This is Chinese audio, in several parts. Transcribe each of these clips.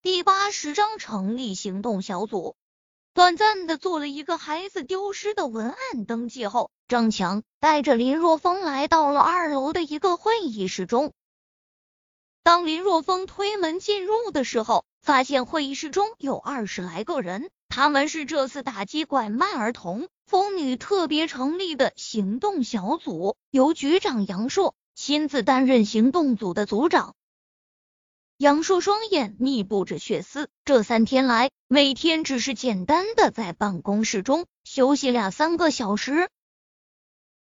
第八十章成立行动小组。短暂的做了一个孩子丢失的文案登记后，张强带着林若风来到了二楼的一个会议室中。当林若风推门进入的时候，发现会议室中有二十来个人，他们是这次打击拐卖儿童疯女特别成立的行动小组，由局长杨硕亲自担任行动组的组长。杨硕双眼密布着血丝，这三天来，每天只是简单的在办公室中休息两三个小时。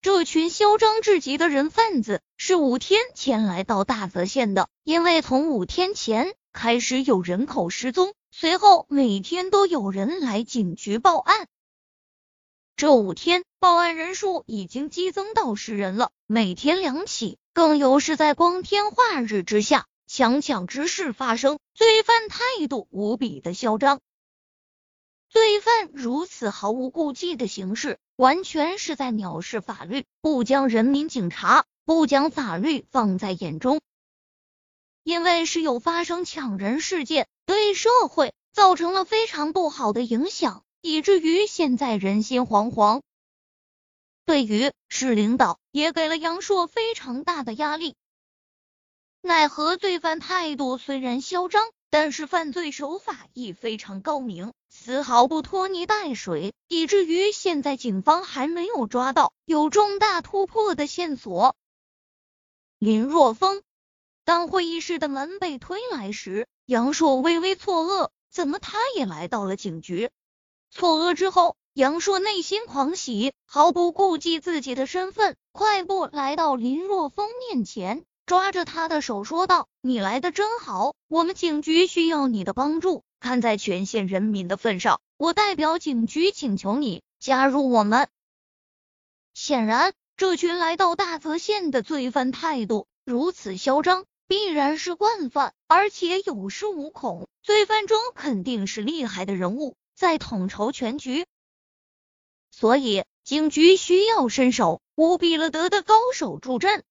这群嚣张至极的人贩子是五天前来到大泽县的，因为从五天前开始有人口失踪，随后每天都有人来警局报案。这五天报案人数已经激增到十人了，每天两起，更有是在光天化日之下。强抢之事发生，罪犯态度无比的嚣张。罪犯如此毫无顾忌的行事，完全是在藐视法律，不将人民警察、不将法律放在眼中。因为是有发生抢人事件，对社会造成了非常不好的影响，以至于现在人心惶惶。对于市领导，也给了杨硕非常大的压力。奈何罪犯态度虽然嚣张，但是犯罪手法亦非常高明，丝毫不拖泥带水，以至于现在警方还没有抓到有重大突破的线索。林若风，当会议室的门被推来时，杨硕微微错愕，怎么他也来到了警局？错愕之后，杨硕内心狂喜，毫不顾忌自己的身份，快步来到林若风面前。抓着他的手说道：“你来的真好，我们警局需要你的帮助。看在全县人民的份上，我代表警局请求你加入我们。”显然，这群来到大泽县的罪犯态度如此嚣张，必然是惯犯，而且有恃无恐。罪犯中肯定是厉害的人物在统筹全局，所以警局需要身手无比了得的高手助阵。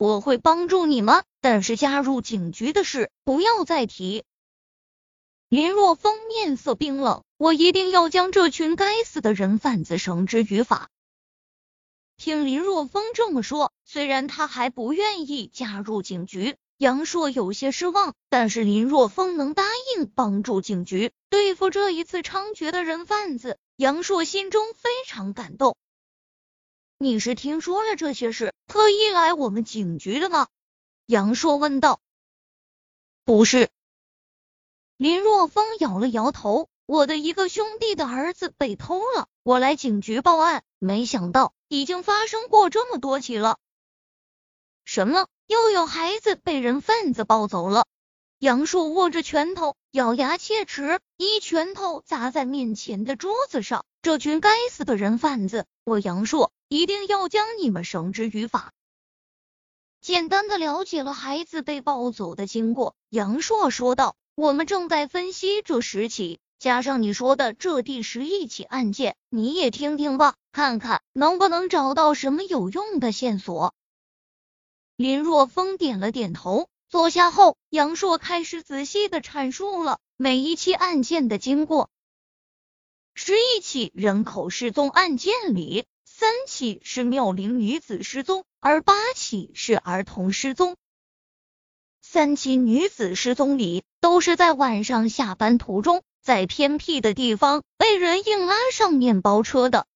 我会帮助你们，但是加入警局的事不要再提。林若风面色冰冷，我一定要将这群该死的人贩子绳之于法。听林若风这么说，虽然他还不愿意加入警局，杨硕有些失望，但是林若风能答应帮助警局对付这一次猖獗的人贩子，杨硕心中非常感动。你是听说了这些事，特意来我们警局的吗？杨硕问道。不是。林若风摇了摇头。我的一个兄弟的儿子被偷了，我来警局报案，没想到已经发生过这么多起了。什么？又有孩子被人贩子抱走了？杨硕握着拳头，咬牙切齿，一拳头砸在面前的桌子上。这群该死的人贩子，我杨硕。一定要将你们绳之于法。简单的了解了孩子被抱走的经过，杨硕说道：“我们正在分析这十起，加上你说的这第十一起案件，你也听听吧，看看能不能找到什么有用的线索。”林若风点了点头，坐下后，杨硕开始仔细的阐述了每一起案件的经过。十一起人口失踪案件里。三起是妙龄女子失踪，而八起是儿童失踪。三起女子失踪里，都是在晚上下班途中，在偏僻的地方被人硬拉上面包车的。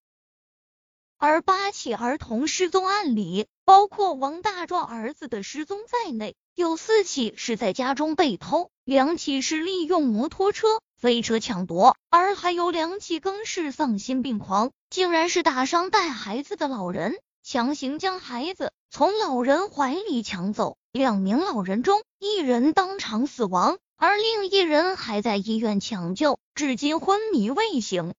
而八起儿童失踪案里，包括王大壮儿子的失踪在内，有四起是在家中被偷，两起是利用摩托车。飞车抢夺，而还有两起更是丧心病狂，竟然是打伤带孩子的老人，强行将孩子从老人怀里抢走。两名老人中，一人当场死亡，而另一人还在医院抢救，至今昏迷未醒。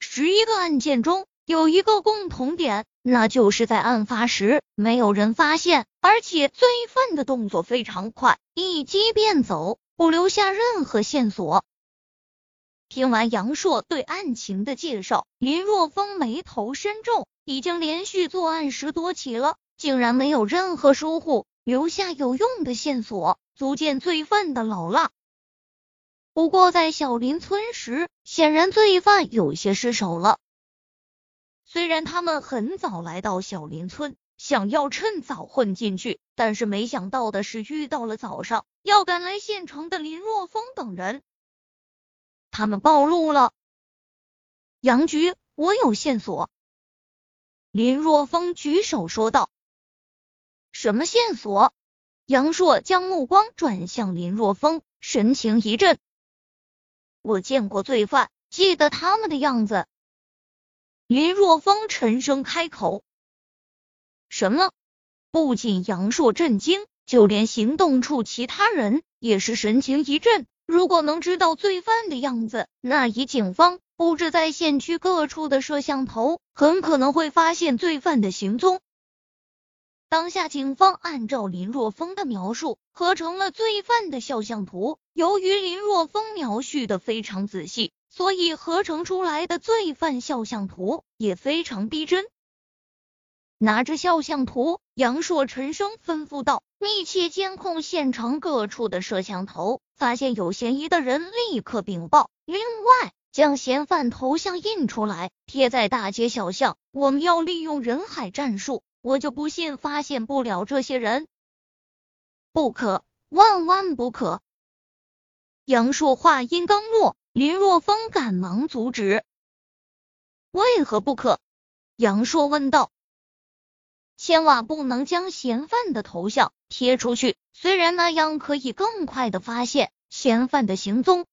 十一个案件中有一个共同点，那就是在案发时没有人发现，而且罪犯的动作非常快，一击便走。不留下任何线索。听完杨硕对案情的介绍，林若风眉头深皱。已经连续作案十多起了，竟然没有任何疏忽，留下有用的线索，足见罪犯的老辣。不过在小林村时，显然罪犯有些失手了。虽然他们很早来到小林村，想要趁早混进去，但是没想到的是，遇到了早上要赶来县城的林若风等人。他们暴露了。杨局，我有线索。林若风举手说道：“什么线索？”杨硕将目光转向林若风，神情一震：“我见过罪犯，记得他们的样子。”林若风沉声开口：“什么？”不仅杨硕震惊，就连行动处其他人也是神情一震。如果能知道罪犯的样子，那以警方。布置在县区各处的摄像头，很可能会发现罪犯的行踪。当下警方按照林若风的描述合成了罪犯的肖像图。由于林若风描述的非常仔细，所以合成出来的罪犯肖像图也非常逼真。拿着肖像图，杨硕沉声吩咐道：“密切监控现场各处的摄像头，发现有嫌疑的人立刻禀报。另外。”将嫌犯头像印出来，贴在大街小巷。我们要利用人海战术，我就不信发现不了这些人。不可，万万不可！杨硕话音刚落，林若风赶忙阻止。为何不可？杨硕问道。千万不能将嫌犯的头像贴出去，虽然那样可以更快的发现嫌犯的行踪。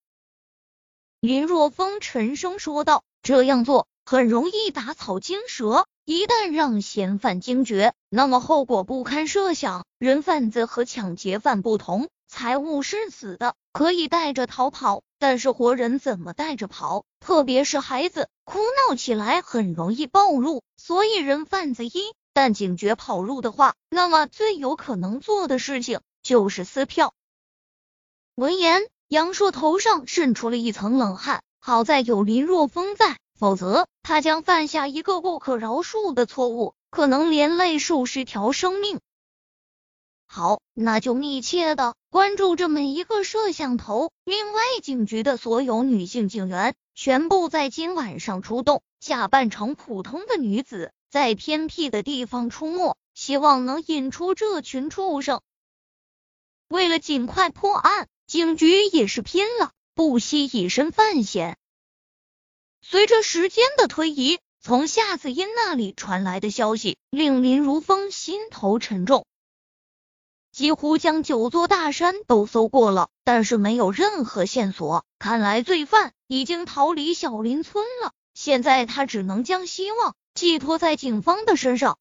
林若风沉声说道：“这样做很容易打草惊蛇，一旦让嫌犯惊觉，那么后果不堪设想。人贩子和抢劫犯不同，财物是死的，可以带着逃跑，但是活人怎么带着跑？特别是孩子，哭闹起来很容易暴露。所以人贩子一旦警觉跑路的话，那么最有可能做的事情就是撕票。”闻言。杨硕头上渗出了一层冷汗，好在有林若风在，否则他将犯下一个不可饶恕的错误，可能连累数十条生命。好，那就密切的关注这么一个摄像头。另外，警局的所有女性警员全部在今晚上出动，假扮成普通的女子，在偏僻的地方出没，希望能引出这群畜生。为了尽快破案。警局也是拼了，不惜以身犯险。随着时间的推移，从夏子音那里传来的消息令林如风心头沉重，几乎将九座大山都搜过了，但是没有任何线索。看来罪犯已经逃离小林村了。现在他只能将希望寄托在警方的身上。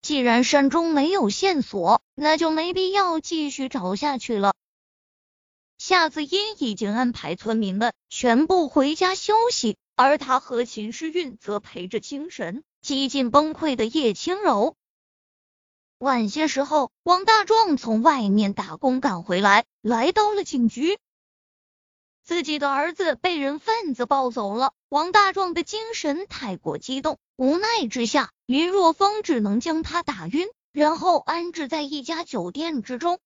既然山中没有线索，那就没必要继续找下去了。夏子音已经安排村民们全部回家休息，而他和秦诗韵则陪着精神几近崩溃的叶轻柔。晚些时候，王大壮从外面打工赶回来，来到了警局。自己的儿子被人贩子抱走了，王大壮的精神太过激动，无奈之下，林若风只能将他打晕，然后安置在一家酒店之中。